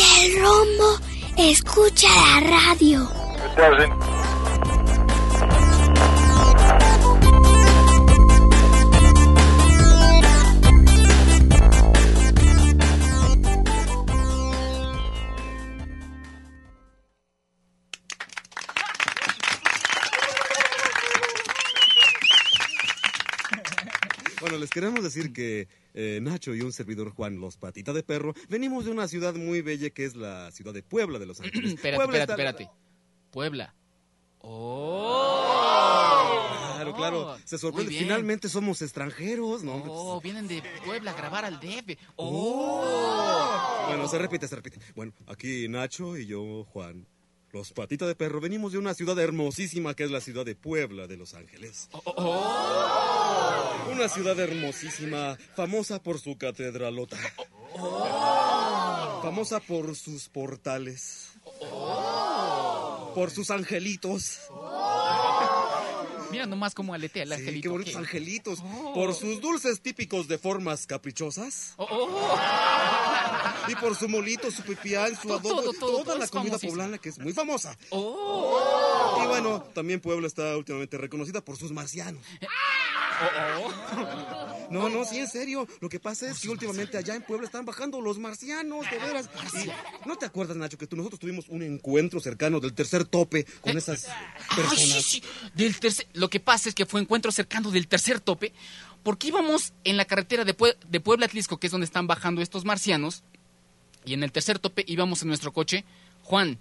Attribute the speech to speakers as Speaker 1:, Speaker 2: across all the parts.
Speaker 1: El rombo escucha la radio.
Speaker 2: Les queremos decir que eh, Nacho y un servidor Juan, los patita de perro, venimos de una ciudad muy bella que es la ciudad de Puebla de Los Ángeles.
Speaker 3: espérate,
Speaker 2: Puebla
Speaker 3: espérate,
Speaker 2: está-
Speaker 3: espérate. Puebla. ¡Oh!
Speaker 2: Claro, claro. Se sorprende. Finalmente somos extranjeros, ¿no?
Speaker 3: Oh, vienen de Puebla a grabar al DF. ¡Oh!
Speaker 2: Bueno, se repite, se repite. Bueno, aquí Nacho y yo, Juan, los patita de perro, venimos de una ciudad hermosísima que es la ciudad de Puebla de Los Ángeles. Una ciudad hermosísima, famosa por su catedralota. Famosa por sus portales. Por sus angelitos.
Speaker 3: Mira nomás cómo aletea el
Speaker 2: Sí,
Speaker 3: angelito.
Speaker 2: qué bonitos
Speaker 3: ¿qué?
Speaker 2: angelitos.
Speaker 3: Oh.
Speaker 2: Por sus dulces típicos de formas caprichosas.
Speaker 3: Oh, oh.
Speaker 2: Y por su molito, su pipián, su adobo,
Speaker 3: todo, todo,
Speaker 2: toda la comida
Speaker 3: famosísimo.
Speaker 2: poblana que es muy famosa.
Speaker 3: Oh.
Speaker 2: Y bueno, también Puebla está últimamente reconocida por sus marcianos.
Speaker 3: Oh,
Speaker 2: No, no, sí, en serio. Lo que pasa es que últimamente allá en Puebla están bajando los marcianos, de veras. Y, ¿No te acuerdas, Nacho, que tú, nosotros tuvimos un encuentro cercano del tercer tope con esas
Speaker 3: Ay,
Speaker 2: personas?
Speaker 3: sí, sí. Del tercer, lo que pasa es que fue encuentro cercano del tercer tope, porque íbamos en la carretera de, Pue- de Puebla Atlisco, que es donde están bajando estos marcianos, y en el tercer tope íbamos en nuestro coche, Juan,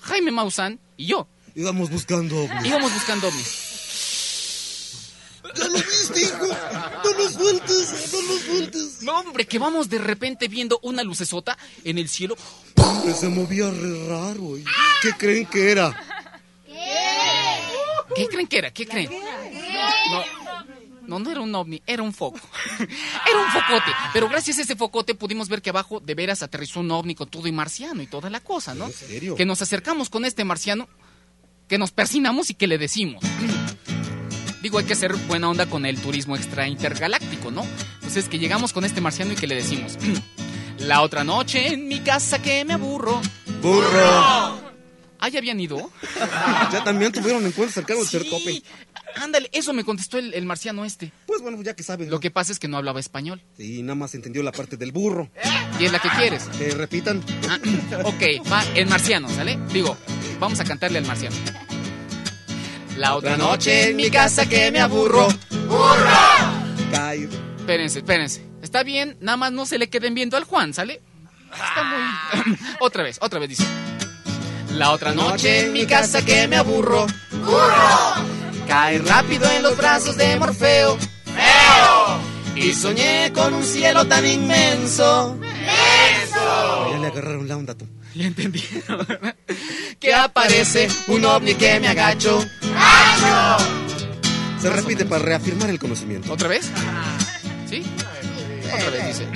Speaker 3: Jaime Maussan y yo.
Speaker 2: Íbamos buscando ovnis.
Speaker 3: Íbamos buscando ovnis.
Speaker 2: ¡Ya lo viste, hijo! ¡No lo sueltes! ¡No lo sueltes!
Speaker 3: No, hombre, que vamos de repente viendo una lucesota en el cielo.
Speaker 2: Hombre, se movía re raro. ¿y ¿Qué creen que era?
Speaker 3: ¿Qué creen que era? ¿Qué creen? No, no, no era un ovni, era un foco. Era un focote. Pero gracias a ese focote pudimos ver que abajo de veras aterrizó un ovni con todo y marciano y toda la cosa, ¿no?
Speaker 2: ¿En serio?
Speaker 3: Que nos acercamos con este marciano, que nos persinamos y que le decimos. Digo, hay que ser buena onda con el turismo extra intergaláctico, ¿no? Entonces que llegamos con este marciano y que le decimos. La otra noche en mi casa que me aburro.
Speaker 2: ¡Burro!
Speaker 3: Ah, ya habían ido.
Speaker 2: Ya también tuvieron encuentros cercanos.
Speaker 3: Sí, ándale, eso me contestó el, el marciano este.
Speaker 2: Pues bueno, ya que saben.
Speaker 3: Lo que pasa es que no hablaba español.
Speaker 2: Sí, nada más entendió la parte del burro.
Speaker 3: Y es la que quieres.
Speaker 2: Que repitan.
Speaker 3: Ah, ok, va el marciano, ¿sale? Digo, vamos a cantarle al marciano. La otra noche en mi casa que me aburro.
Speaker 2: Cae.
Speaker 3: Espérense, espérense. Está bien, nada más no se le queden viendo al Juan, ¿sale? Está muy... otra vez, otra vez dice. La otra noche en mi casa que me aburro. Cae rápido en los brazos de Morfeo. Y soñé con un cielo tan inmenso.
Speaker 2: Ya le agarraron la onda tú.
Speaker 3: Ya entendí. que aparece un ovni que me agacho.
Speaker 2: Se repite para reafirmar el conocimiento.
Speaker 3: ¿Otra vez? ¿Sí? Otra vez dice.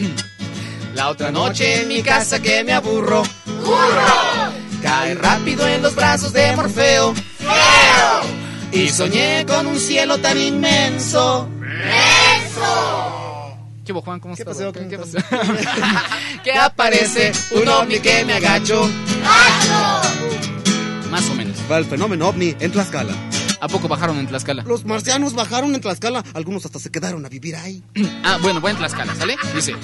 Speaker 3: La otra noche en mi casa que me aburro. Cae rápido en los brazos de Morfeo. Y soñé con un cielo tan inmenso. ¿Qué hubo, Juan? ¿Cómo
Speaker 2: ¿Qué
Speaker 3: estás?
Speaker 2: pasó?
Speaker 3: ¿Qué,
Speaker 2: ¿Cómo
Speaker 3: qué pasó? que aparece un ovni que me agacho. Más o menos.
Speaker 2: Va el fenómeno ovni en Tlaxcala.
Speaker 3: ¿A poco bajaron en Tlaxcala?
Speaker 2: Los marcianos bajaron en Tlaxcala. Algunos hasta se quedaron a vivir ahí.
Speaker 3: Ah, bueno, voy en Tlaxcala, ¿sale? Dice.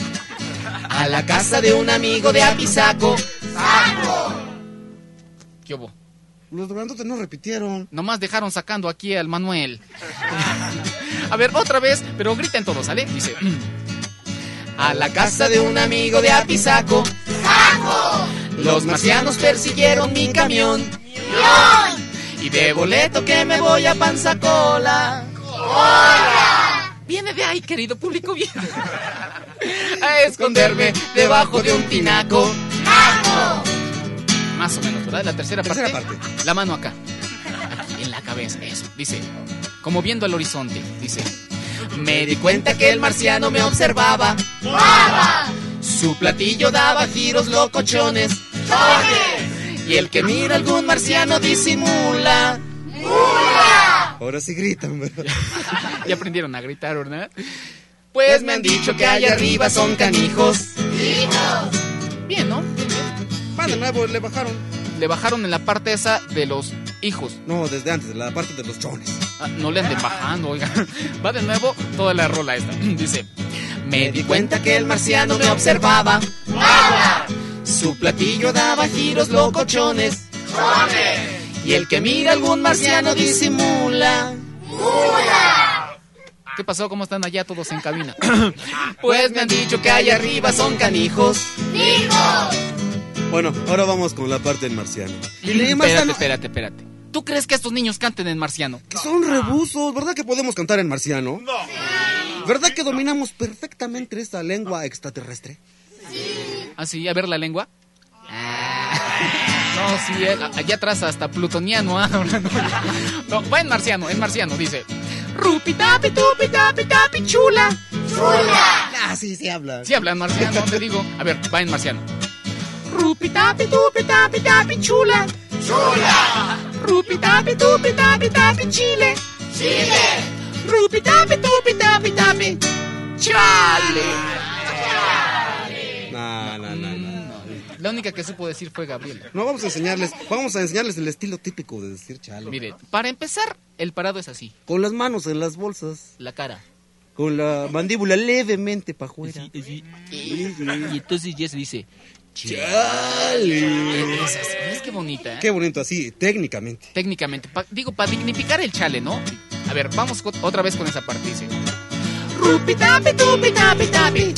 Speaker 3: A la casa de un amigo de Apizaco. ¿Qué hubo?
Speaker 2: Los grandotes no repitieron.
Speaker 3: Nomás dejaron sacando aquí al Manuel. A ver, otra vez, pero griten todos, ¿sale? Dice. A la casa de un amigo de Apizaco. Los marcianos persiguieron mi camión. Y de boleto que me voy a Panzacola. Viene Viene de ahí, querido público, viene. A esconderme debajo de un tinaco. Más o menos, ¿verdad? La tercera,
Speaker 2: Tercera
Speaker 3: parte.
Speaker 2: parte.
Speaker 3: La mano acá. Aquí, en la cabeza, eso. Dice, como viendo al horizonte, dice. Me di cuenta que el marciano me observaba. Su platillo daba giros locochones. Y el que mira algún marciano disimula.
Speaker 2: Ahora sí gritan, ¿verdad?
Speaker 3: Ya aprendieron a gritar, ¿verdad? Pues me han dicho que allá arriba son canijos. Bien, ¿no? Bien,
Speaker 2: de nuevo, le bajaron.
Speaker 3: Le bajaron en la parte esa de los hijos.
Speaker 2: No, desde antes, de la parte de los chones.
Speaker 3: Ah, no le anden bajando, oiga. Va de nuevo toda la rola esta. Dice, me di cuenta que el marciano me observaba. Su platillo daba giros locochones. Y el que mira algún marciano disimula. ¿Qué pasó? ¿Cómo están allá todos en cabina? pues me han dicho que allá arriba son canijos.
Speaker 2: Bueno, ahora vamos con la parte del marciano.
Speaker 3: Espérate, espérate, espérate. ¿Tú crees que estos niños canten en marciano?
Speaker 2: que son rebusos, ¿verdad que podemos cantar en marciano? No. ¿Verdad que dominamos perfectamente esta lengua extraterrestre?
Speaker 3: ¿Ah, sí? A ver la lengua. No, sí, eh, allá atrás hasta plutoniano. ah, no, no, no. No, va en marciano, en marciano, dice. Rupi tapi tupi tapi tapi chula.
Speaker 2: Ah, sí, sí habla.
Speaker 3: Sí habla en marciano, te digo. A ver, va en marciano. Rupi tapi tupi tapi tapi chula. Chula. Rupi tapi tupi tapi tapi chile. Chile. Rupi tapi tupi tapi tapi chale.
Speaker 2: No, no, no, no.
Speaker 3: La única que supo decir fue Gabriela.
Speaker 2: No, vamos a enseñarles, vamos a enseñarles el estilo típico de decir chale.
Speaker 3: Mire, para empezar, el parado es así,
Speaker 2: Con las manos en las bolsas,
Speaker 3: la cara.
Speaker 2: con la mandíbula levemente para afuera.
Speaker 3: Y entonces ya se dice,
Speaker 2: Chale.
Speaker 3: ¿ves qué bonita? eh?
Speaker 2: Qué bonito así, técnicamente.
Speaker 3: Técnicamente, pa- digo, para dignificar el chale, ¿no? A ver, vamos otra vez con esa parte, dice. Rupi tapi tupi tapi tapi.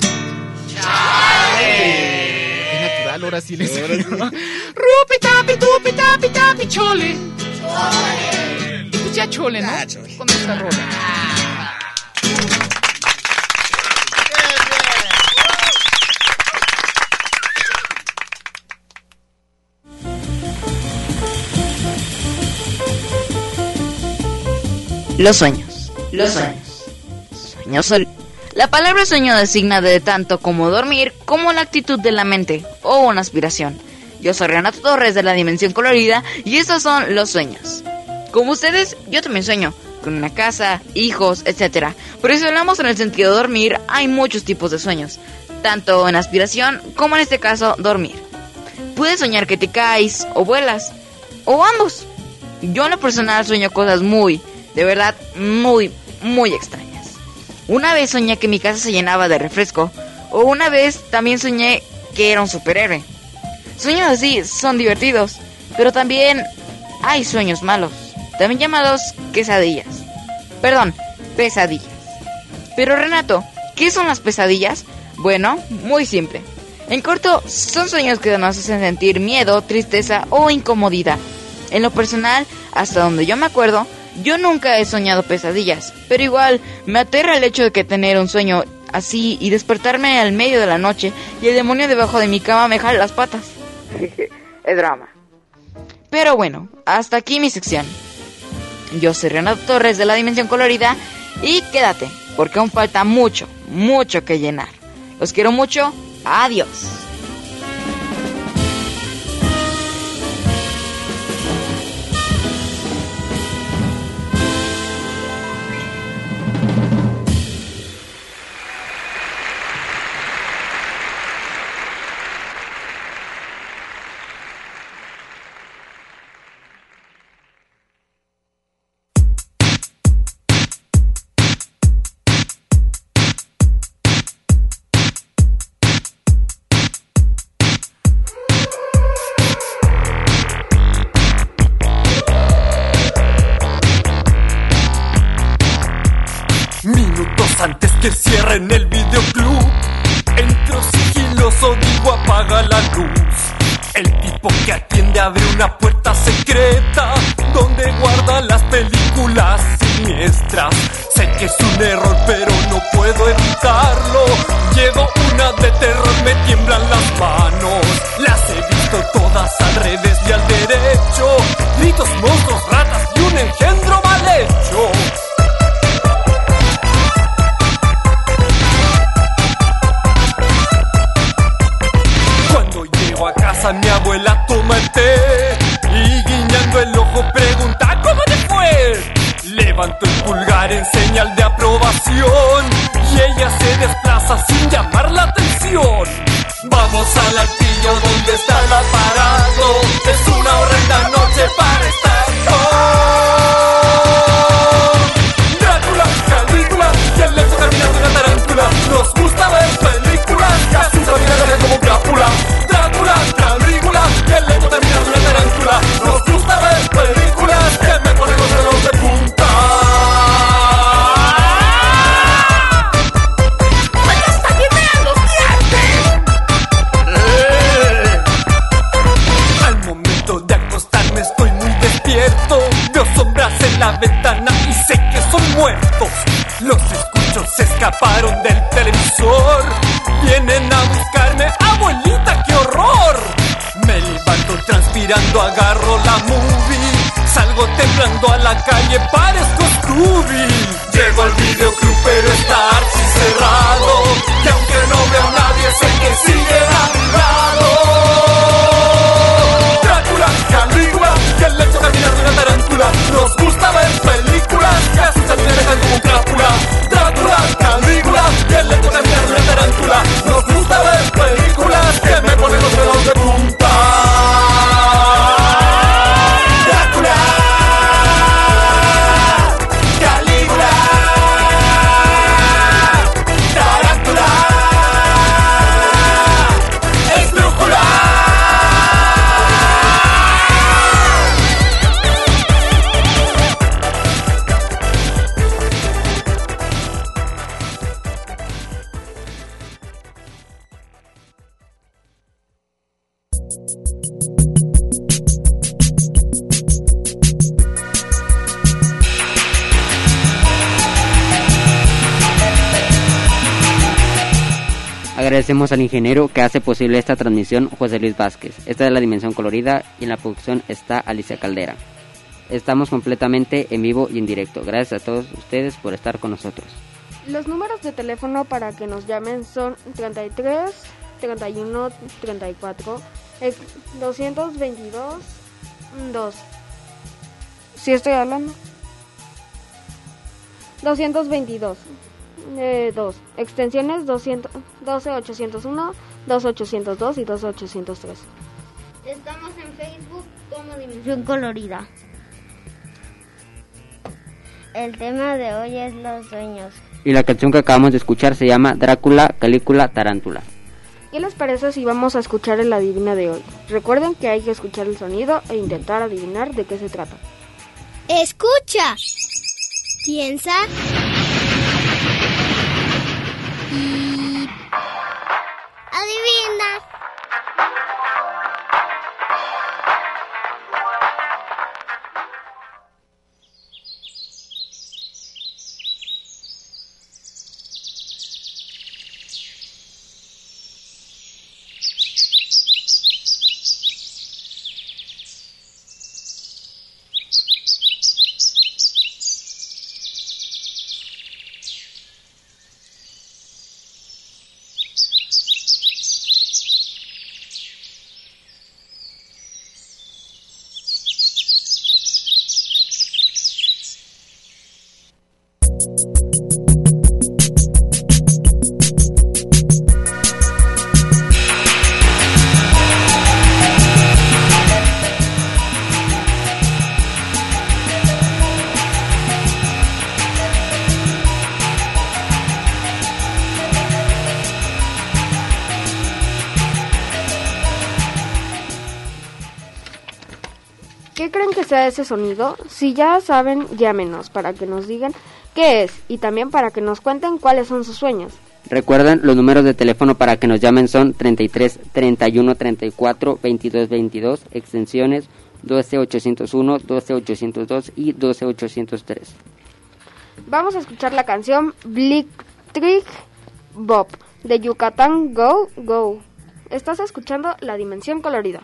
Speaker 3: Chale. Es natural, ahora sí les. Rupi tapi tupi tapi tapi chole. Chole. Pues ya chole, ¿no?
Speaker 2: Ya, chole.
Speaker 3: Con esta rola.
Speaker 4: Los sueños. Los sueños. Sueños. sol- La palabra sueño designa de tanto como dormir como la actitud de la mente o una aspiración. Yo soy Renato Torres de la Dimensión Colorida y estos son los sueños. Como ustedes, yo también sueño con una casa, hijos, etc. Pero si hablamos en el sentido de dormir, hay muchos tipos de sueños, tanto en aspiración como en este caso dormir. Puedes soñar que te caes o vuelas, o ambos. Yo en lo personal sueño cosas muy, de verdad, muy, muy extrañas. Una vez soñé que mi casa se llenaba de refresco, o una vez también soñé que era un superhéroe. Sueños así son divertidos, pero también hay sueños malos, también llamados quesadillas. Perdón, pesadillas. Pero Renato, ¿qué son las pesadillas? Bueno, muy simple. En corto, son sueños que nos hacen sentir miedo, tristeza o incomodidad. En lo personal, hasta donde yo me acuerdo, yo nunca he soñado pesadillas, pero igual me aterra el hecho de que tener un sueño así y despertarme al medio de la noche y el demonio debajo de mi cama me jale las patas. es drama. Pero bueno, hasta aquí mi sección. Yo soy Renato Torres de la Dimensión Colorida y quédate, porque aún falta mucho, mucho que llenar. Los quiero mucho. Adiós.
Speaker 5: Al
Speaker 6: ingeniero que hace posible esta transmisión, José Luis Vázquez. Esta es la dimensión colorida y en la producción está Alicia Caldera. Estamos completamente en vivo y en directo. Gracias a todos ustedes por estar con nosotros.
Speaker 7: Los números de teléfono para que nos llamen son 33 31 34 ex- 222 2. ¿Sí estoy hablando? 222 eh, 2. Extensiones 200, 12 801, 2 802 y 2 803.
Speaker 8: Estamos en Facebook como Dimensión Colorida. El tema de hoy es los sueños.
Speaker 6: Y la canción que acabamos de escuchar se llama Drácula, Calícula, Tarántula.
Speaker 7: ¿Qué les parece si vamos a escuchar el adivina de hoy? Recuerden que hay que escuchar el sonido e intentar adivinar de qué se trata.
Speaker 9: Escucha. Piensa.
Speaker 8: Adivina.
Speaker 7: ¿Qué creen que sea ese sonido? Si ya saben, llámenos para que nos digan qué es y también para que nos cuenten cuáles son sus sueños.
Speaker 6: Recuerden, los números de teléfono para que nos llamen son 33 31 34 22 22, extensiones 12 801, 12 802 y 12 803.
Speaker 7: Vamos a escuchar la canción Blick
Speaker 10: Blitzkrieg Bob de Yucatán Go Go. Estás escuchando La Dimensión Colorida.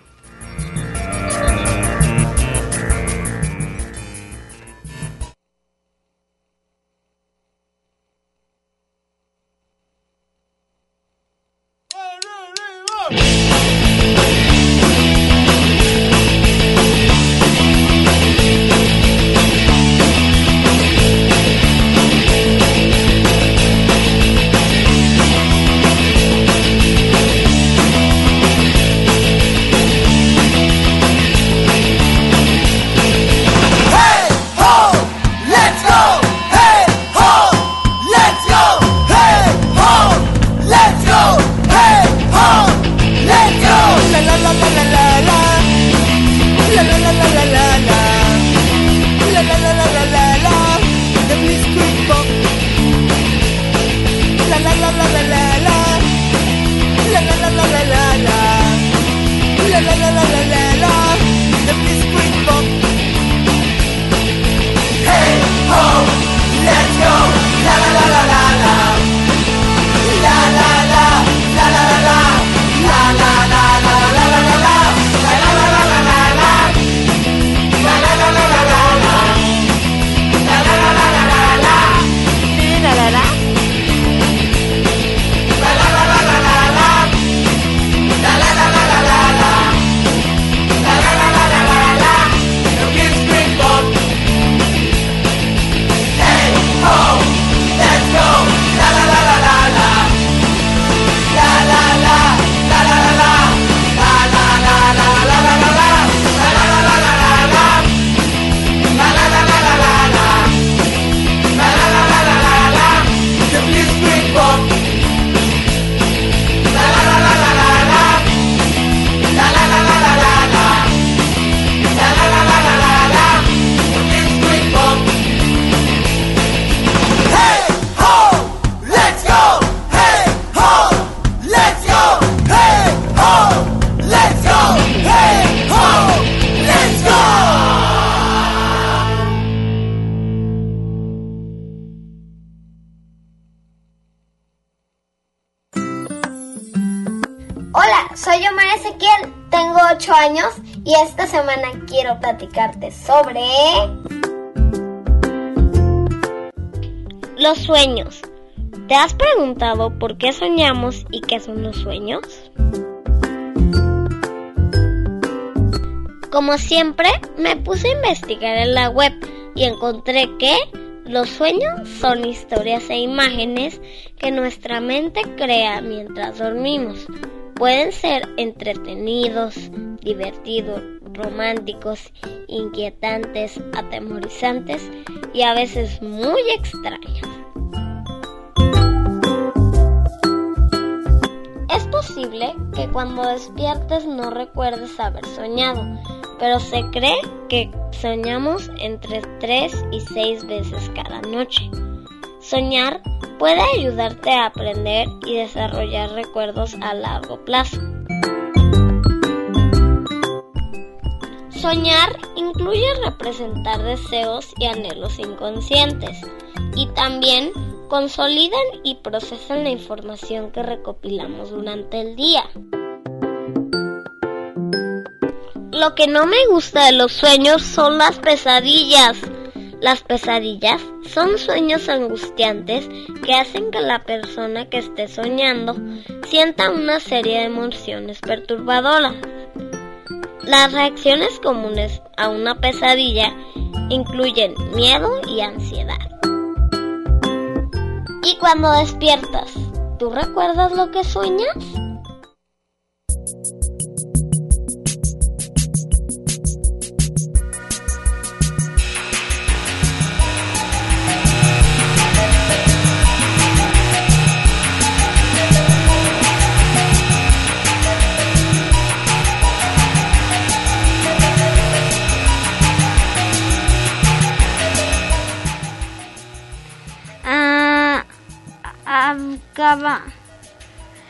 Speaker 8: Sobre los sueños. ¿Te has preguntado por qué soñamos y qué son los sueños? Como siempre, me puse a investigar en la web y encontré que los sueños son historias e imágenes que nuestra mente crea mientras dormimos. Pueden ser entretenidos, divertidos, románticos, inquietantes, atemorizantes y a veces muy extraños. Es posible que cuando despiertes no recuerdes haber soñado, pero se cree que soñamos entre 3 y 6 veces cada noche. Soñar puede ayudarte a aprender y desarrollar recuerdos a largo plazo. Soñar incluye representar deseos y anhelos inconscientes y también consolidan y procesan la información que recopilamos durante el día. Lo que no me gusta de los sueños son las pesadillas. Las pesadillas son sueños angustiantes que hacen que la persona que esté soñando sienta una serie de emociones perturbadoras. Las reacciones comunes a una pesadilla incluyen miedo y ansiedad. Y cuando despiertas, ¿tú recuerdas lo que sueñas?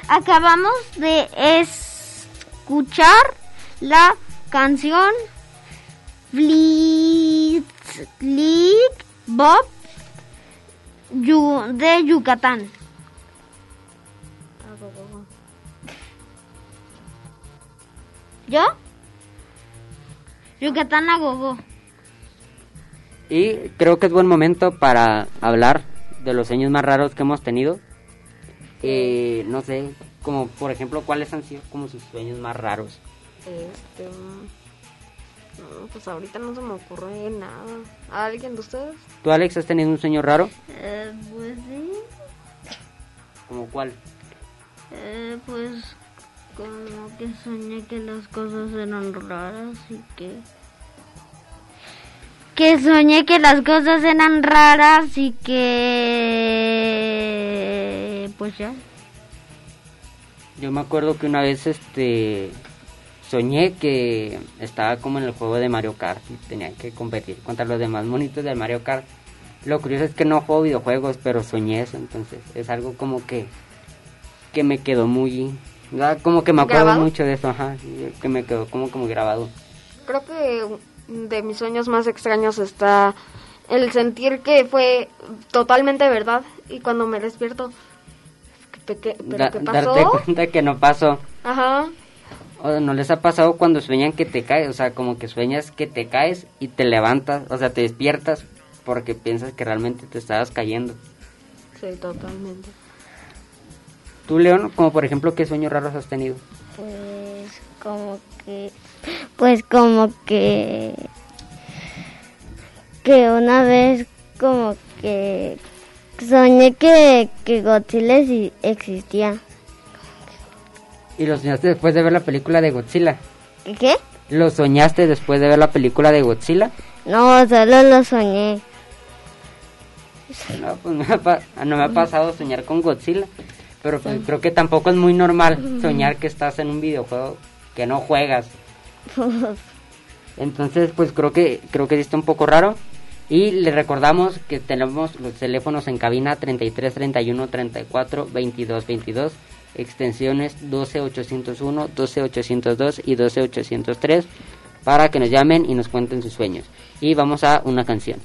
Speaker 9: acabamos de escuchar la canción Blitzkrieg Bob de Yucatán.
Speaker 11: ¿Yo? Yucatán a gogo.
Speaker 12: Y creo que es buen momento para hablar de los sueños más raros que hemos tenido. Eh, no sé, como por ejemplo, ¿cuáles han sido como sus sueños más raros?
Speaker 7: Este. No, pues ahorita no se me ocurre nada. ¿A alguien de ustedes?
Speaker 12: ¿Tú, Alex, has tenido un sueño raro?
Speaker 11: Eh, pues sí.
Speaker 12: ¿Como cuál?
Speaker 11: Eh, pues como que soñé que las cosas eran raras y que... Que soñé que las cosas eran raras y que... Pues ya.
Speaker 12: Yo me acuerdo que una vez este soñé que estaba como en el juego de Mario Kart y tenía que competir contra los demás monitos del Mario Kart. Lo curioso es que no juego videojuegos, pero soñé eso, entonces es algo como que que me quedó muy como que me acuerdo
Speaker 7: ¿Grabado?
Speaker 12: mucho de eso, ajá, que me quedó como como grabado.
Speaker 7: Creo que de mis sueños más extraños está el sentir que fue totalmente verdad y cuando me despierto, ¿qué, qué- pero
Speaker 12: Da-
Speaker 7: qué pasó?
Speaker 12: darte cuenta que no pasó.
Speaker 7: Ajá.
Speaker 12: O no les ha pasado cuando sueñan que te caes, o sea, como que sueñas que te caes y te levantas, o sea, te despiertas porque piensas que realmente te estabas cayendo.
Speaker 7: Sí, totalmente.
Speaker 12: Tú, León, como por ejemplo, ¿qué sueños raros has tenido?
Speaker 11: Pues como que... Pues como que... Que una vez como que... Soñé que, que Godzilla exi- existía.
Speaker 12: Y lo soñaste después de ver la película de Godzilla.
Speaker 11: ¿Qué?
Speaker 12: ¿Lo soñaste después de ver la película de Godzilla?
Speaker 11: No, solo lo soñé.
Speaker 12: No, pues me ha no me ha pasado soñar con Godzilla. Pero pues, creo que tampoco es muy normal soñar que estás en un videojuego que no juegas. Entonces, pues creo que creo que está un poco raro. Y le recordamos que tenemos los teléfonos en cabina 33 31 34 22 22, extensiones 12 801, 12 802 y 12 803 para que nos llamen y nos cuenten sus sueños. Y vamos a una canción.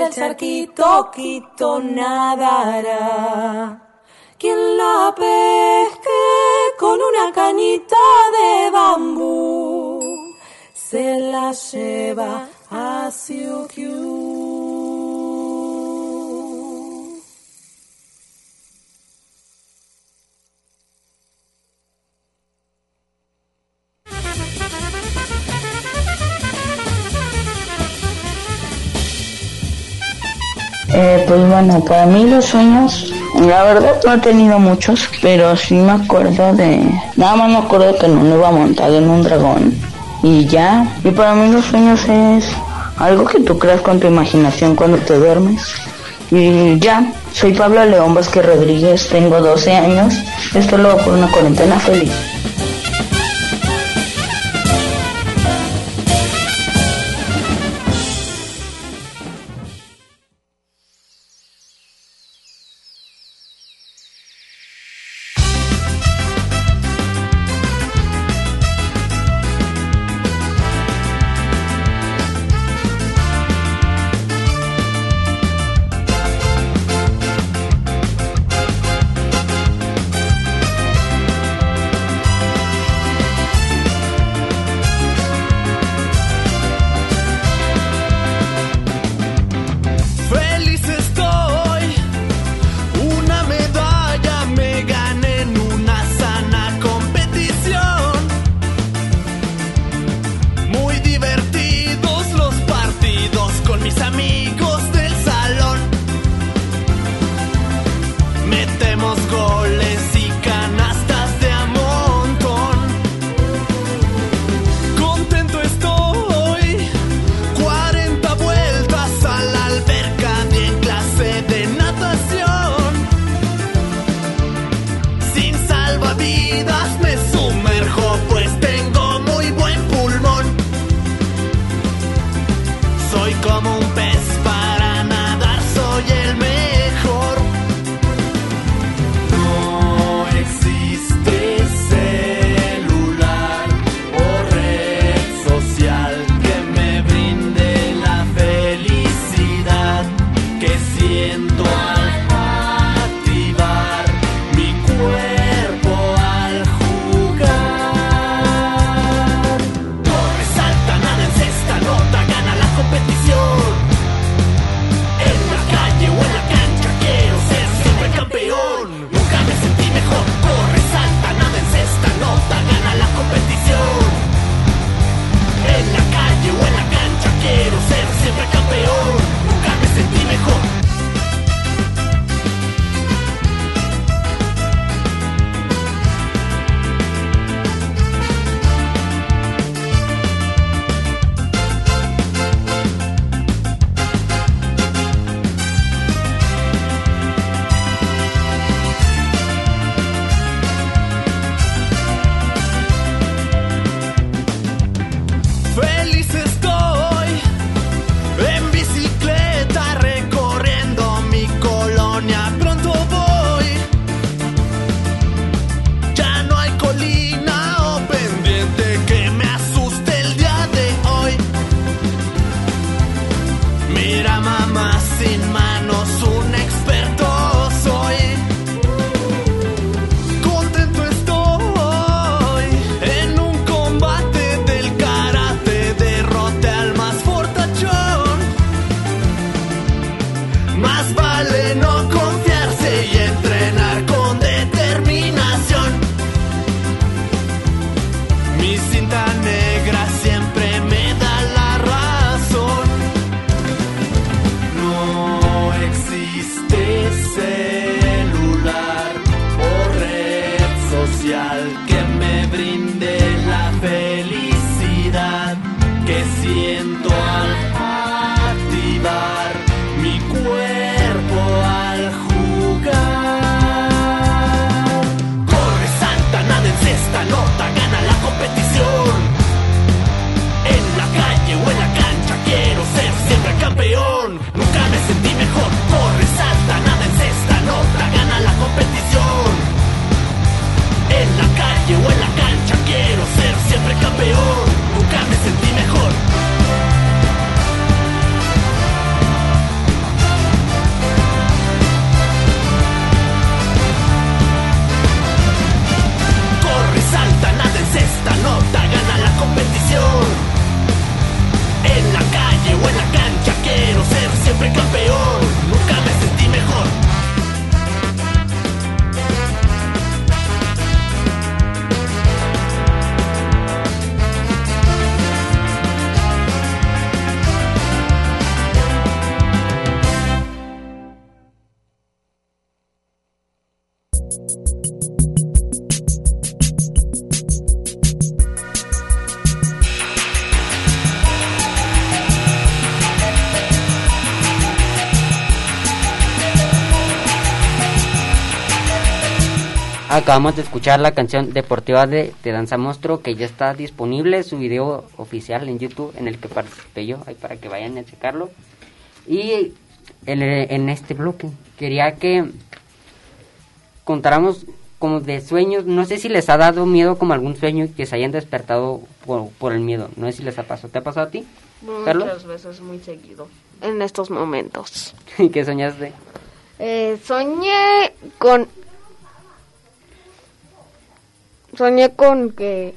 Speaker 13: Por
Speaker 12: el charquito quito nadará. Quien la pesque con una canita de bambú se la lleva a Siukiu.
Speaker 14: Bueno, para mí los sueños, la verdad no he tenido muchos, pero sí me acuerdo de... Nada más me acuerdo que no me iba montado en un dragón y ya. Y para mí los sueños es algo que tú creas con tu imaginación cuando te duermes. Y ya, soy Pablo León Vázquez Rodríguez, tengo 12 años. Esto lo hago por una cuarentena feliz.
Speaker 6: Acabamos de escuchar la canción deportiva de, de Danza Monstruo que ya está disponible, su video oficial en YouTube en el que participé yo, ahí para que vayan a checarlo. Y en, en este bloque quería que contáramos como de sueños, no sé si les ha dado miedo como algún sueño y que se hayan despertado por, por el miedo, no sé si les ha pasado, ¿te ha pasado a ti? Carlos?
Speaker 7: Muchas veces, muy seguido. En estos momentos.
Speaker 6: ¿Qué soñaste?
Speaker 7: Eh, soñé con... Soñé con que...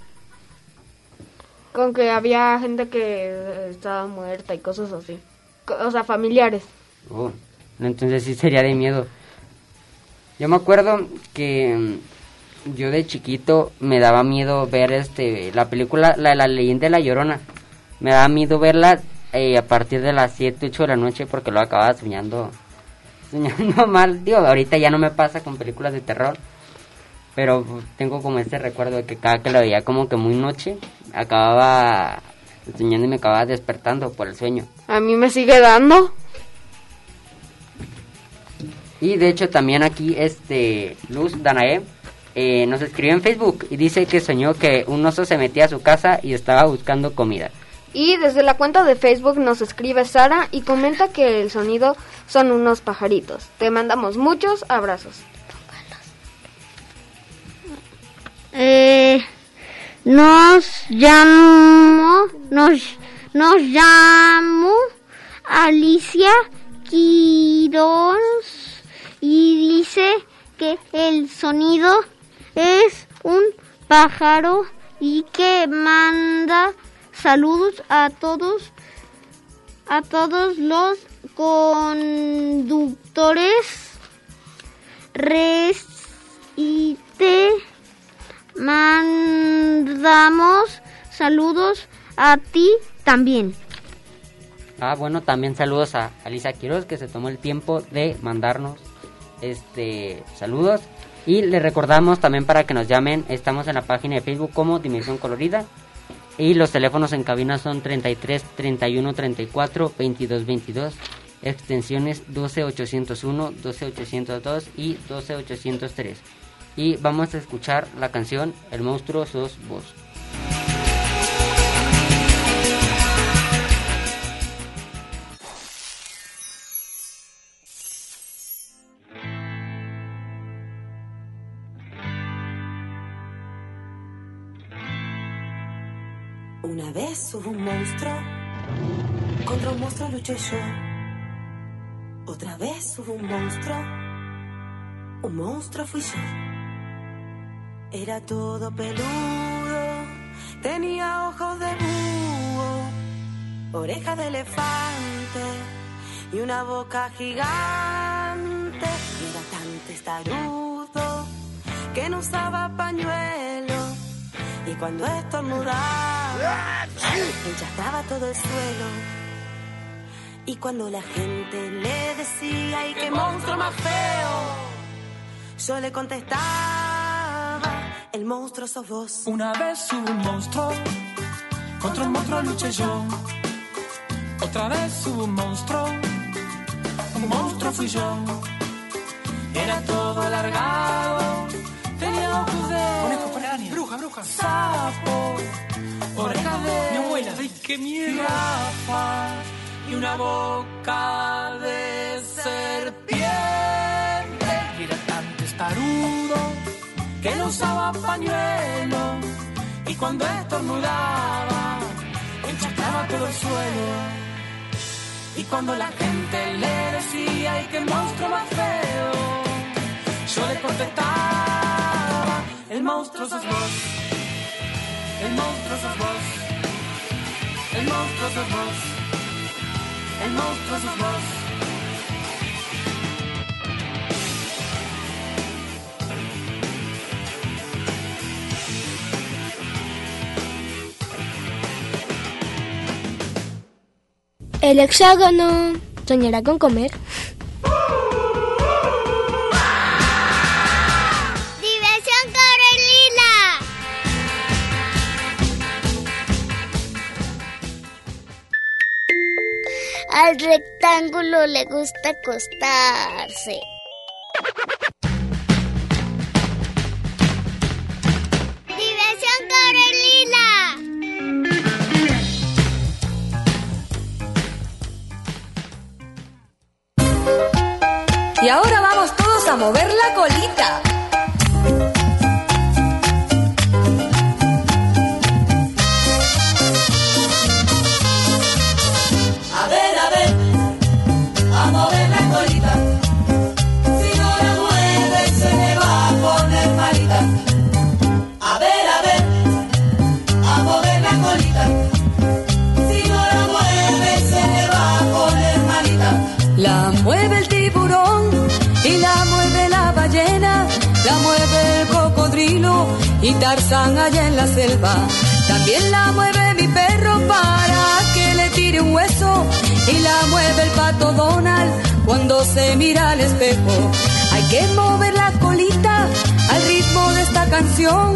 Speaker 7: Con que había gente que estaba muerta y cosas así. O sea, familiares.
Speaker 6: Oh, entonces sí sería de miedo. Yo me acuerdo que mm, yo de chiquito me daba miedo ver este la película la de la leyenda de la llorona. Me daba miedo verla eh, a partir de las 7, 8 de la noche porque lo acababa soñando soñando mal. Digo, ahorita ya no me pasa con películas de terror. Pero tengo como este recuerdo de que cada que lo veía como que muy noche, acababa soñando y me acababa despertando por el sueño.
Speaker 7: A mí me sigue dando.
Speaker 6: Y de hecho también aquí este Luz Danae eh, nos escribió en Facebook y dice que soñó que un oso se metía a su casa y estaba buscando comida.
Speaker 7: Y desde la cuenta de Facebook nos escribe Sara y comenta que el sonido son unos pajaritos. Te mandamos muchos abrazos.
Speaker 9: Eh, nos llamo, nos, nos Alicia Quiroz y dice que el sonido es un pájaro y que manda saludos a todos a todos los conductores mandamos saludos a ti también.
Speaker 6: Ah, bueno, también saludos a Alicia Quiroz que se tomó el tiempo de mandarnos este saludos. Y le recordamos también para que nos llamen, estamos en la página de Facebook como Dimensión Colorida. Y los teléfonos en cabina son 33 31 34 22 22 extensiones 12 801, 12 802 y 12 803 y vamos a escuchar la canción El monstruo sos vos.
Speaker 15: Una vez hubo un monstruo, contra un monstruo luché yo. Otra vez hubo un monstruo, un monstruo fui yo. Era todo peludo, tenía ojos de búho, orejas de elefante y una boca gigante. Y era tan testarudo que no usaba pañuelo. Y cuando estornudaba, enchastaba todo el suelo. Y cuando la gente le decía, ¡ay, qué monstruo más feo! Yo le contestaba, el monstruo sos vos.
Speaker 5: Una vez hubo un monstruo, contra un monstruo luché yo. Otra vez hubo un monstruo, un monstruo fui yo. Era todo alargado, tenía ojos de bruja, bruja, sapo, orejas de mi abuela, ay qué miedo, y una boca de serpiente. Y era tan testarudo que no usaba pañuelo y cuando estornudaba enchastaba todo el suelo. Y cuando la gente le decía, ¡ay, qué monstruo más feo! Yo le contestaba, el monstruo sos vos, el monstruo sos vos, el monstruo sos vos, el monstruo sos vos.
Speaker 16: El hexágono soñará con comer. Diversión Corelila.
Speaker 11: Al rectángulo le gusta acostarse.
Speaker 17: A mover la colita. Tarzán allá en la selva. También la mueve mi perro para que le tire un hueso y la mueve el pato Donald cuando se mira al espejo. Hay que mover la colita al ritmo de esta canción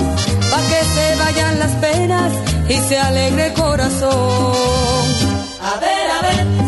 Speaker 17: para que se vayan las penas y se alegre el corazón.
Speaker 18: A ver, a ver,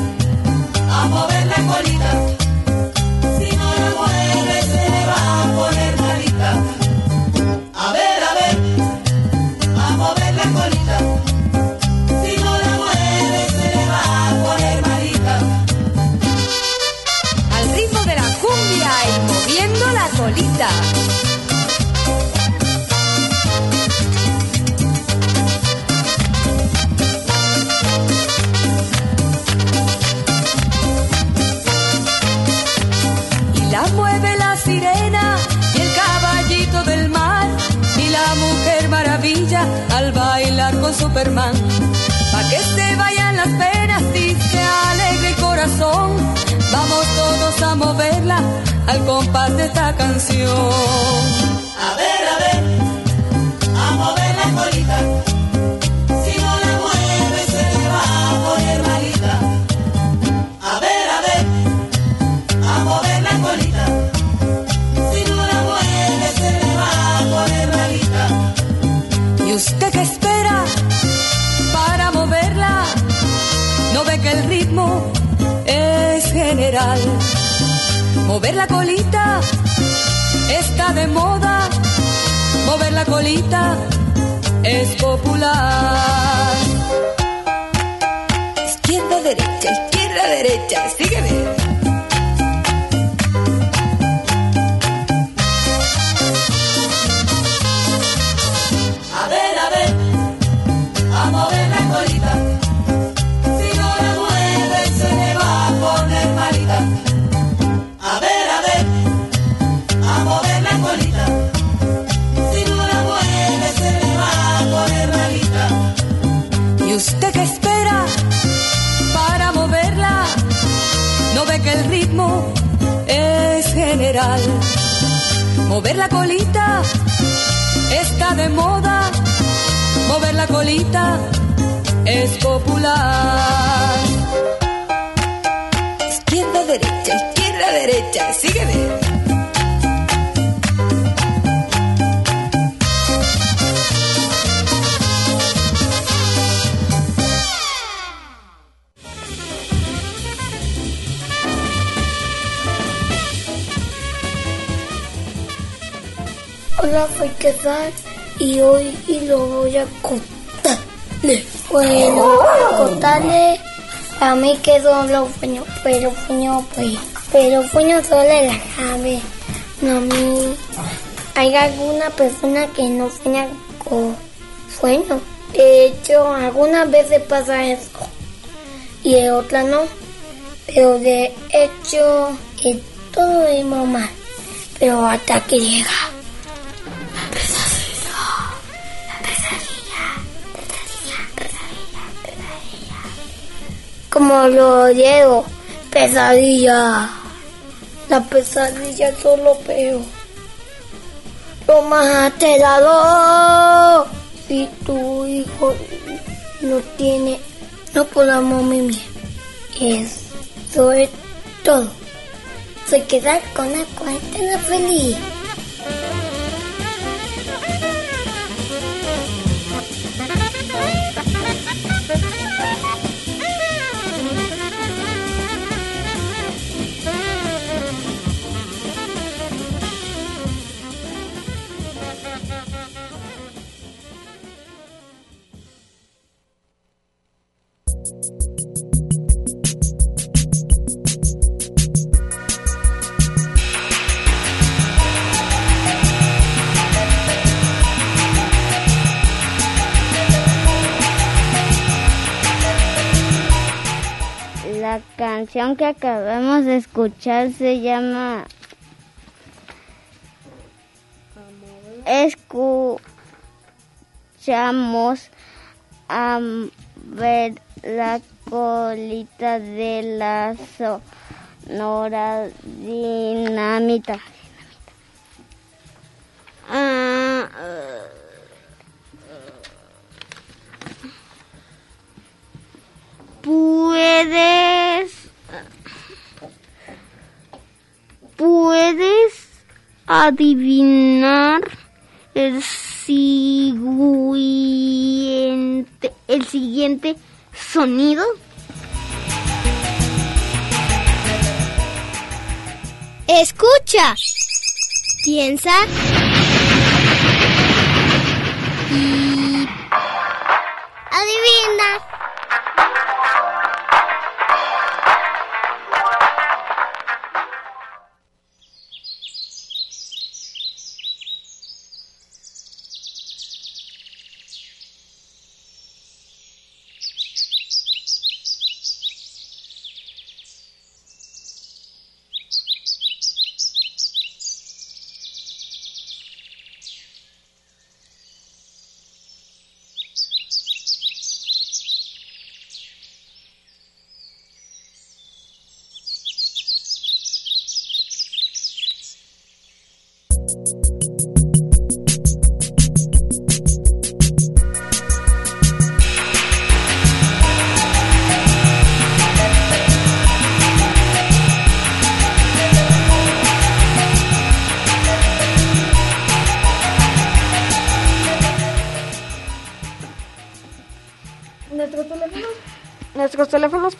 Speaker 17: Superman. Pa' que se vayan las penas se alegre corazón. Vamos todos a moverla al compás de esta canción.
Speaker 18: A ver, Mover la colita
Speaker 17: está de moda. Mover la colita es popular. Izquierda, derecha, izquierda, derecha. Sígueme.
Speaker 18: Mover la colita
Speaker 17: está de moda. Mover la colita es popular. Izquierda, derecha, izquierda, derecha. Sígueme.
Speaker 16: Hola, soy Quesal y hoy lo voy a contarle. Bueno, contarle a mí que son los sueños, pero sueño pues, pero sueño solo la sabe. No a mí. Hay alguna persona que no sueña con sueños. De hecho, algunas veces pasa eso y de otras no. Pero de hecho, que todo es mal. Pero hasta que llega. Como lo digo, pesadilla. La pesadilla es lo peor. Lo más aterrador. Si tu hijo no tiene, no podamos mimir. Eso es todo. Se queda con la cuarentena feliz.
Speaker 11: Canción que acabamos de escuchar se llama Escuchamos a ver la colita de la sonora dinamita. Ah, puedes adivinar el siguiente el siguiente sonido
Speaker 16: Escucha. Piensa.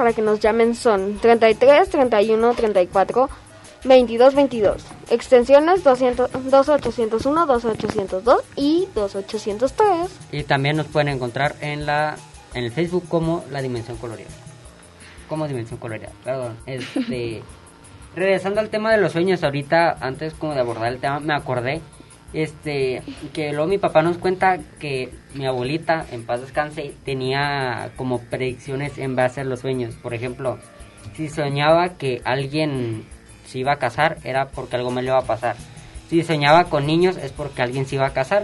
Speaker 7: Para que nos llamen son 33 31 34 22 22. Extensiones 200, 2801, 2802 y 2803.
Speaker 6: Y también nos pueden encontrar en la en el Facebook como La Dimensión Colorida. Como Dimensión Colorida, perdón. Este, regresando al tema de los sueños, ahorita, antes como de abordar el tema, me acordé este que luego mi papá nos cuenta que mi abuelita, en paz descanse, tenía como predicciones en base a los sueños. Por ejemplo, si soñaba que alguien se iba a casar, era porque algo me le iba a pasar. Si soñaba con niños, es porque alguien se iba a casar.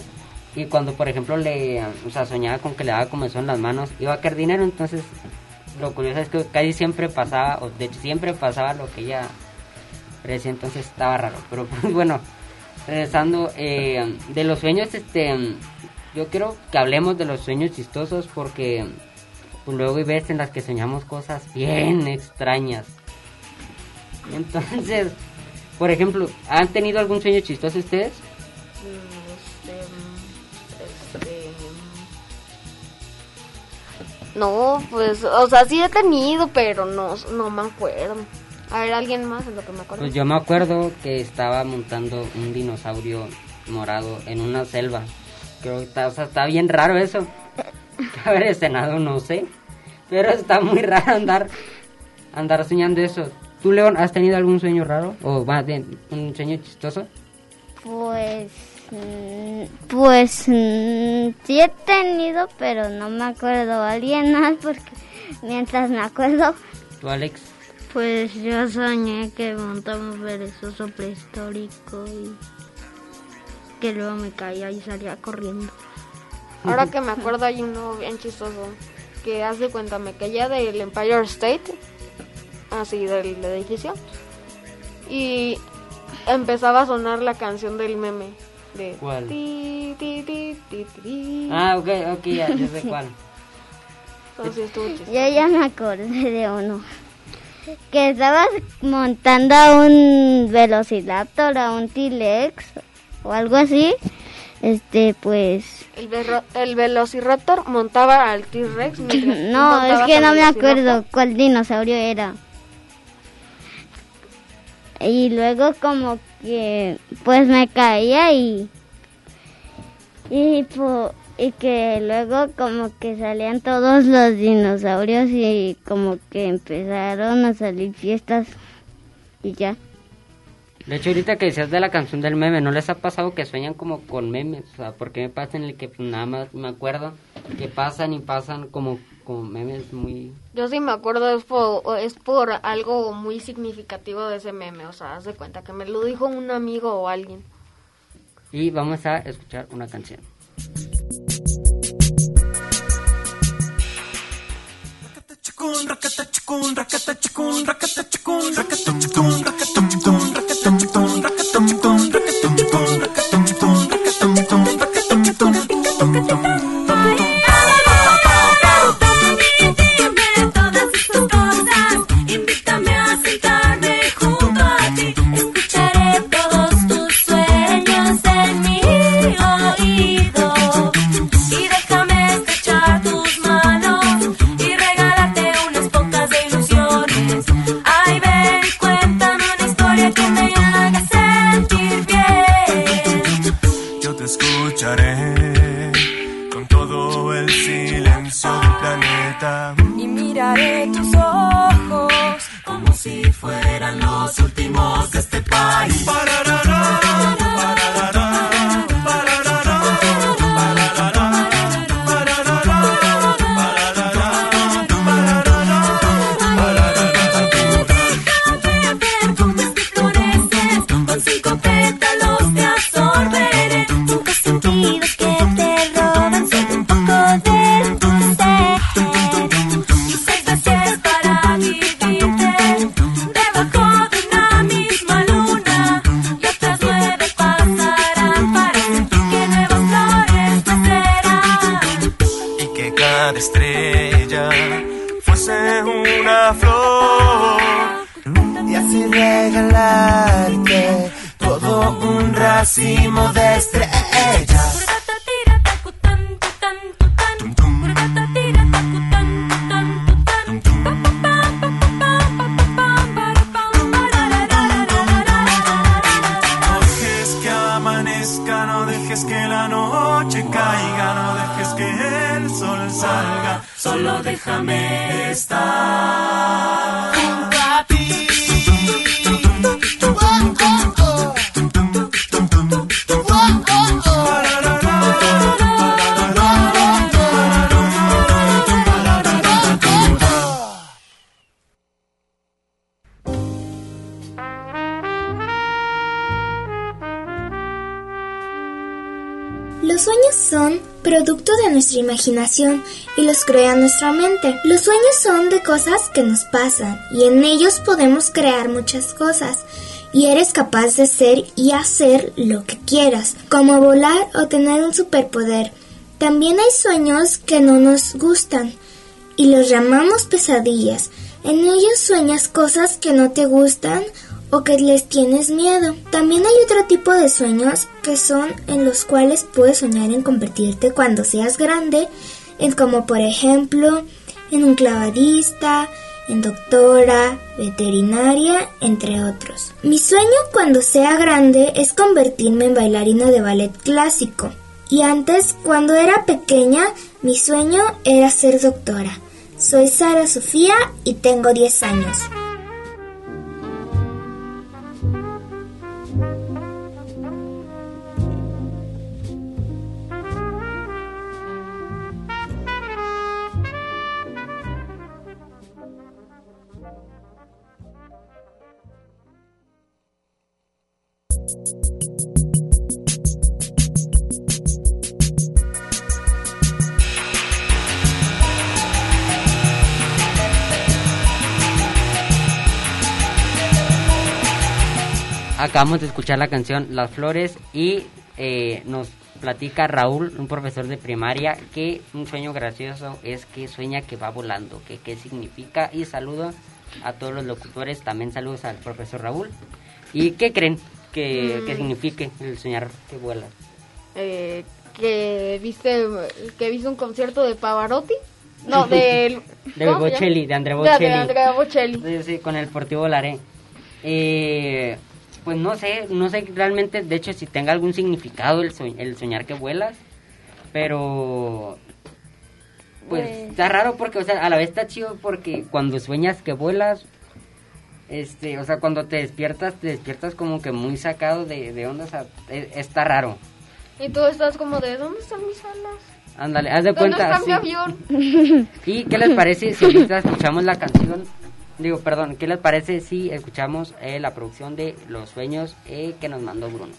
Speaker 6: Y cuando, por ejemplo, le, o sea, soñaba con que le daba comezón en las manos, iba a caer dinero. Entonces, lo curioso es que casi siempre pasaba, o de hecho siempre pasaba lo que ella decía, entonces estaba raro. Pero pues bueno, regresando eh, de los sueños, este, yo quiero que hablemos de los sueños chistosos porque pues, luego hay veces en las que soñamos cosas bien extrañas. Entonces, por ejemplo, ¿han tenido algún sueño chistoso ustedes?
Speaker 7: No, pues, o sea, sí he tenido, pero no, no me acuerdo. A ver, alguien más en lo que me acuerdo.
Speaker 6: Pues yo me acuerdo que estaba montando un dinosaurio morado en una selva. Creo que está, o sea, está bien raro eso. Haber escenado, no sé. Pero está muy raro andar andar soñando eso. ¿Tú, León, has tenido algún sueño raro? ¿O más bien, un sueño chistoso?
Speaker 11: Pues, mm, pues mm, sí he tenido, pero no me acuerdo. Alguien más porque mientras me acuerdo,
Speaker 6: ¿Tú, Alex?
Speaker 9: Pues yo soñé que montaba un perezoso prehistórico y que luego me caía y salía corriendo.
Speaker 7: Ahora que me acuerdo hay uno bien chistoso que hace cuenta me caía del Empire State, así del edificio, y empezaba a sonar la canción del meme de
Speaker 6: ¿Cuál?
Speaker 7: ti, ti, ti, ti, ti.
Speaker 6: Ah, ok, ok, ya, ya sé cuál.
Speaker 7: Entonces estuvo chistoso.
Speaker 11: yo ya me acordé de uno. Que estabas montando a un Velociraptor, a un T-Lex o algo así. Este, pues.
Speaker 7: El, verro- el Velociraptor montaba al T-Rex.
Speaker 11: No, es que no me acuerdo cuál dinosaurio era. Y luego como que pues me caía y y, po- y que luego como que salían todos los dinosaurios y como que empezaron a salir fiestas y ya.
Speaker 6: De hecho, ahorita que decías de la canción del meme, ¿no les ha pasado que sueñan como con memes? O sea, porque me pasa en el que nada más me acuerdo que pasan y pasan como como memes muy...
Speaker 7: Yo sí me acuerdo, es por, es por algo muy significativo de ese meme. O sea, haz de cuenta que me lo dijo un amigo o alguien.
Speaker 6: Y vamos a escuchar una canción.
Speaker 18: chacun, racata chacun, racata chacun, racata chacun, racata chacun, racata chacun.
Speaker 10: 전에 y los
Speaker 19: crea nuestra mente. Los sueños son de cosas que nos pasan y en ellos podemos crear muchas cosas y eres capaz de ser y hacer lo que quieras, como volar o tener un superpoder. También hay sueños que no nos gustan y los llamamos pesadillas. En ellos sueñas cosas que no te gustan o que les tienes miedo. También hay otro tipo de sueños que son en los cuales puedes soñar en convertirte cuando seas grande, en como por ejemplo en un clavadista, en doctora, veterinaria, entre otros. Mi sueño cuando sea grande es convertirme en bailarina de ballet clásico. Y antes, cuando era pequeña, mi sueño era ser doctora. Soy Sara Sofía y tengo 10 años.
Speaker 6: Acabamos de escuchar la canción Las Flores y eh, nos platica Raúl, un profesor de primaria, que un sueño gracioso es que sueña que va volando, que qué significa y saludo a todos los locutores, también saludos al profesor Raúl. ¿Y qué creen que,
Speaker 7: Mm.
Speaker 6: que signifique el soñar que vuela?
Speaker 7: Eh, que viste que viste un concierto de Pavarotti. No, del
Speaker 6: De
Speaker 7: ¿cómo se
Speaker 6: Bocelli, de Andrea
Speaker 7: De-
Speaker 6: Bocelli.
Speaker 7: De, Andrea Bocelli.
Speaker 6: Sí, sí, con el Deportivo Laré. Eh, pues no sé, no sé realmente, de hecho, si tenga algún significado el, soñ- el soñar que vuelas, pero pues
Speaker 7: Pues-
Speaker 6: está raro porque, o sea, a la vez está chido porque cuando sueñas que vuelas, este, o sea, cuando te despiertas, te despiertas como que muy sacado de, de onda, o sea, e- está raro.
Speaker 7: Y tú estás como de ¿dónde están mis alas?
Speaker 6: Ándale, haz de
Speaker 7: ¿Dónde
Speaker 6: cuenta.
Speaker 7: está mi avión?
Speaker 6: ¿Y qué les parece si ahorita escuchamos la canción? Digo, perdón, ¿qué les parece si escuchamos eh, la producción de Los Sueños eh, que nos mandó Bruno?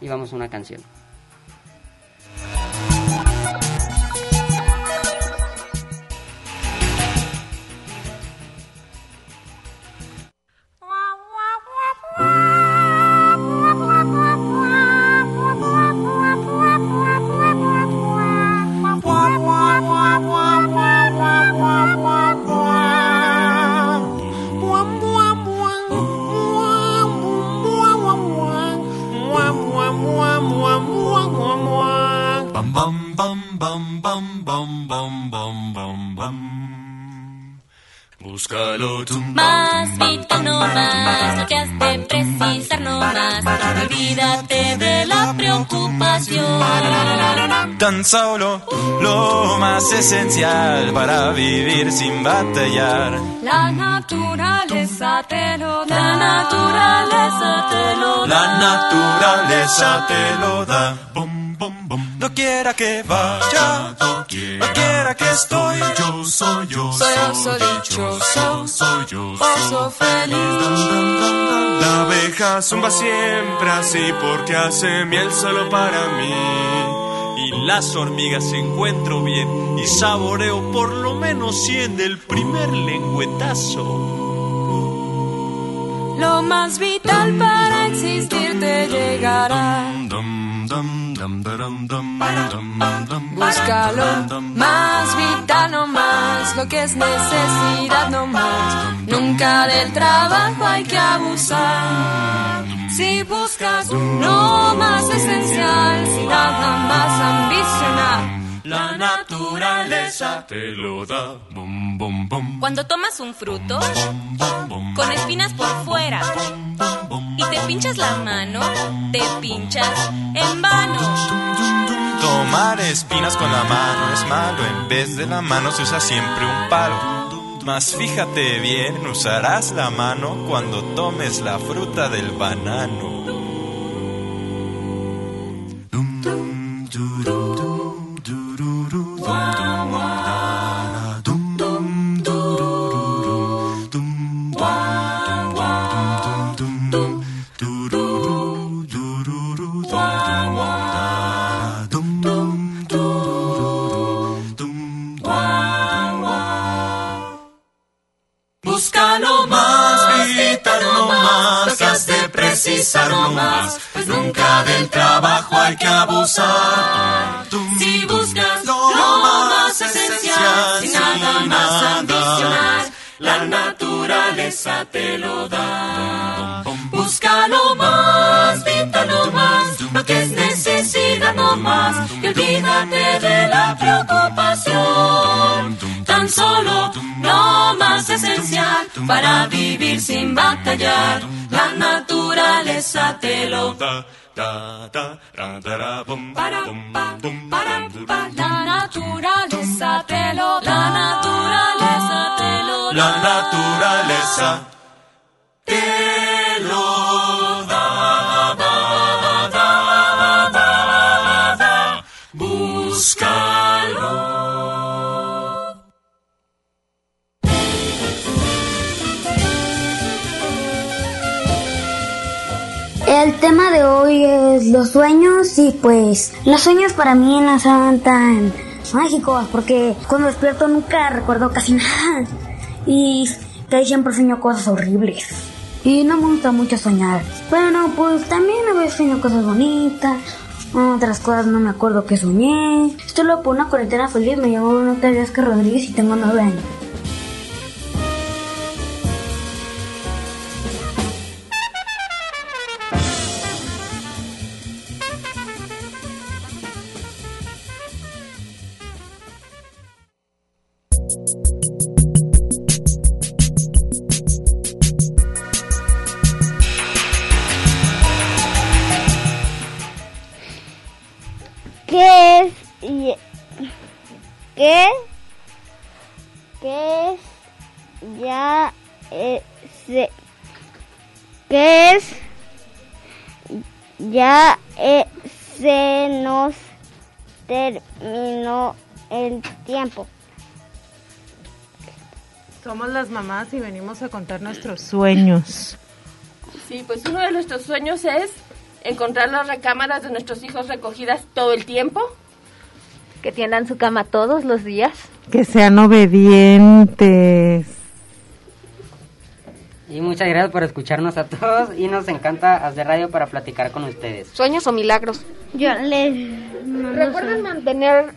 Speaker 6: Y vamos a una canción.
Speaker 20: Tan solo lo más esencial para vivir sin batallar.
Speaker 17: La naturaleza te lo da.
Speaker 21: La naturaleza te lo da.
Speaker 20: La naturaleza te lo da. No quiera que vaya, no quiera que estoy.
Speaker 18: Yo soy yo.
Speaker 17: Soy oso dichoso,
Speaker 18: Soy yo.
Speaker 17: oso feliz.
Speaker 22: La abeja zumba siempre así porque hace miel solo para mí.
Speaker 20: Las hormigas encuentro bien y saboreo por lo menos 100 del primer lengüetazo.
Speaker 17: Lo más vital para existir te llegará. Búscalo, más vital no más, lo que es necesidad no más. Nunca del trabajo hay que abusar. Si buscas lo más esencial, sin nada más ambicionar.
Speaker 20: La naturaleza
Speaker 18: Te lo da. Bum bum bum.
Speaker 21: Cuando tomas un fruto con espinas por fuera te pinchas la mano, te pinchas en vano.
Speaker 20: Tomar espinas con la mano es malo, en vez de la mano se usa siempre un palo. Mas fíjate bien, usarás la mano cuando tomes la fruta del banano.
Speaker 18: No más, pues nunca del trabajo hay que abusar.
Speaker 21: Si buscas lo más esencial, sin nada más ambicionar,
Speaker 18: la naturaleza te lo da. Búscalo más, vital no más, lo que es necesidad no más, y olvídate de la preocupación.
Speaker 21: tan solo lo más esencial para vivir sin batallar. La naturaleza
Speaker 17: la naturaleza te lo da,
Speaker 21: la naturaleza te lo
Speaker 20: la naturaleza
Speaker 18: te lo da.
Speaker 23: Tema de hoy es los sueños y pues los sueños para mí no son tan mágicos porque cuando despierto nunca recuerdo casi nada y casi siempre sueño cosas horribles y no me gusta mucho soñar. Bueno, pues también a veces sueño cosas bonitas, otras cosas no me acuerdo que soñé. Estoy loco por una cuarentena feliz, me Bruno que Rodríguez y tengo nueve años.
Speaker 11: Se- ¿Qué es? Ya eh, se nos terminó el tiempo.
Speaker 24: Somos las mamás y venimos a contar nuestros sueños.
Speaker 25: Sí, pues uno de nuestros sueños es encontrar las recámaras de nuestros hijos recogidas todo el tiempo.
Speaker 26: Que tiendan su cama todos los días.
Speaker 24: Que sean obedientes.
Speaker 6: Y muchas gracias por escucharnos a todos y nos encanta hacer radio para platicar con ustedes.
Speaker 7: Sueños o milagros.
Speaker 11: Yo les
Speaker 7: Recuerden mantener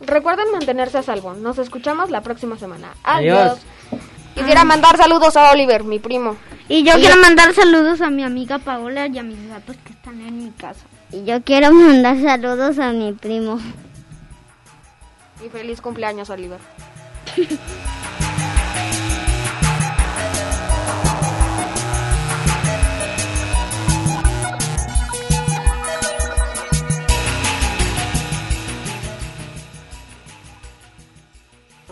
Speaker 7: recuerden mantenerse a salvo. Nos escuchamos la próxima semana. Adiós.
Speaker 6: Adiós.
Speaker 7: Quisiera mandar saludos a Oliver, mi primo.
Speaker 9: Y yo quiero mandar saludos a mi amiga Paola y a mis gatos que están en mi casa.
Speaker 11: Y yo quiero mandar saludos a mi primo.
Speaker 7: Y feliz cumpleaños, Oliver.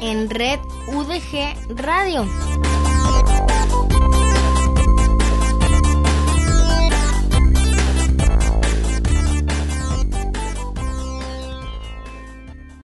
Speaker 26: en Red UDG Radio.